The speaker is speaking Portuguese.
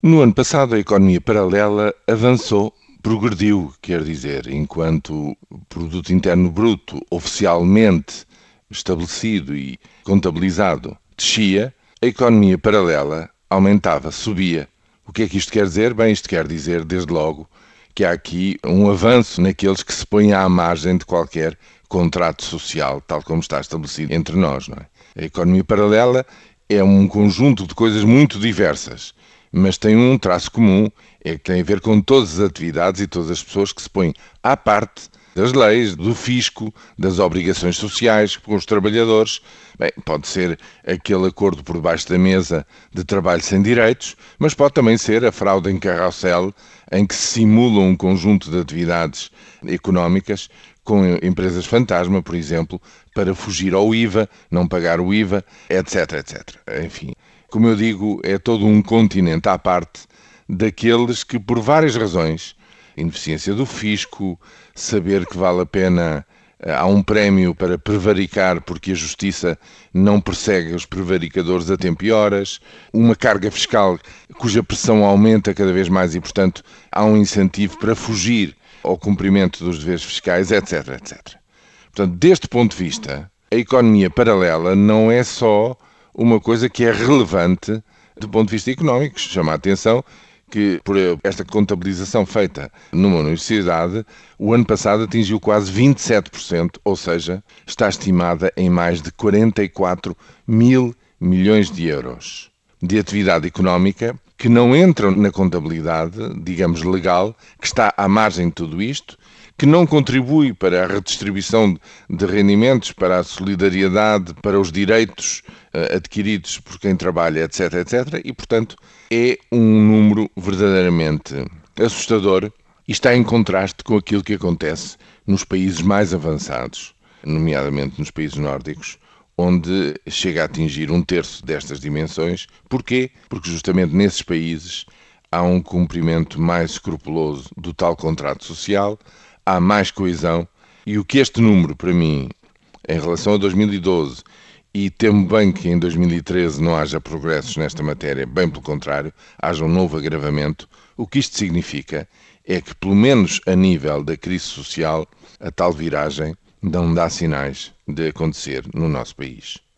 No ano passado, a economia paralela avançou, progrediu, quer dizer, enquanto o produto interno bruto oficialmente estabelecido e contabilizado descia, a economia paralela aumentava, subia. O que é que isto quer dizer? Bem, isto quer dizer, desde logo, que há aqui um avanço naqueles que se põem à margem de qualquer contrato social, tal como está estabelecido entre nós. Não é? A economia paralela é um conjunto de coisas muito diversas mas tem um traço comum, é que tem a ver com todas as atividades e todas as pessoas que se põem à parte das leis, do fisco, das obrigações sociais com os trabalhadores. Bem, pode ser aquele acordo por baixo da mesa de trabalho sem direitos, mas pode também ser a fraude em carrossel, em que se simula um conjunto de atividades económicas com empresas fantasma, por exemplo, para fugir ao IVA, não pagar o IVA, etc, etc. Enfim, como eu digo, é todo um continente à parte daqueles que, por várias razões, ineficiência do fisco, saber que vale a pena eh, há um prémio para prevaricar porque a justiça não persegue os prevaricadores a tempo e horas, uma carga fiscal cuja pressão aumenta cada vez mais e, portanto, há um incentivo para fugir ao cumprimento dos deveres fiscais, etc, etc. Portanto, deste ponto de vista, a economia paralela não é só uma coisa que é relevante do ponto de vista económico. Chama a atenção que, por esta contabilização feita numa universidade, o ano passado atingiu quase 27%, ou seja, está estimada em mais de 44 mil milhões de euros de atividade económica que não entram na contabilidade, digamos, legal, que está à margem de tudo isto, que não contribui para a redistribuição de rendimentos, para a solidariedade, para os direitos adquiridos por quem trabalha, etc., etc., e, portanto, é um número verdadeiramente assustador e está em contraste com aquilo que acontece nos países mais avançados, nomeadamente nos países nórdicos, onde chega a atingir um terço destas dimensões. Porquê? Porque justamente nesses países há um cumprimento mais escrupuloso do tal contrato social, há mais coesão e o que este número, para mim, em relação a 2012, e temo bem que em 2013 não haja progressos nesta matéria, bem pelo contrário, haja um novo agravamento, o que isto significa é que, pelo menos a nível da crise social, a tal viragem não dá sinais de acontecer no nosso país.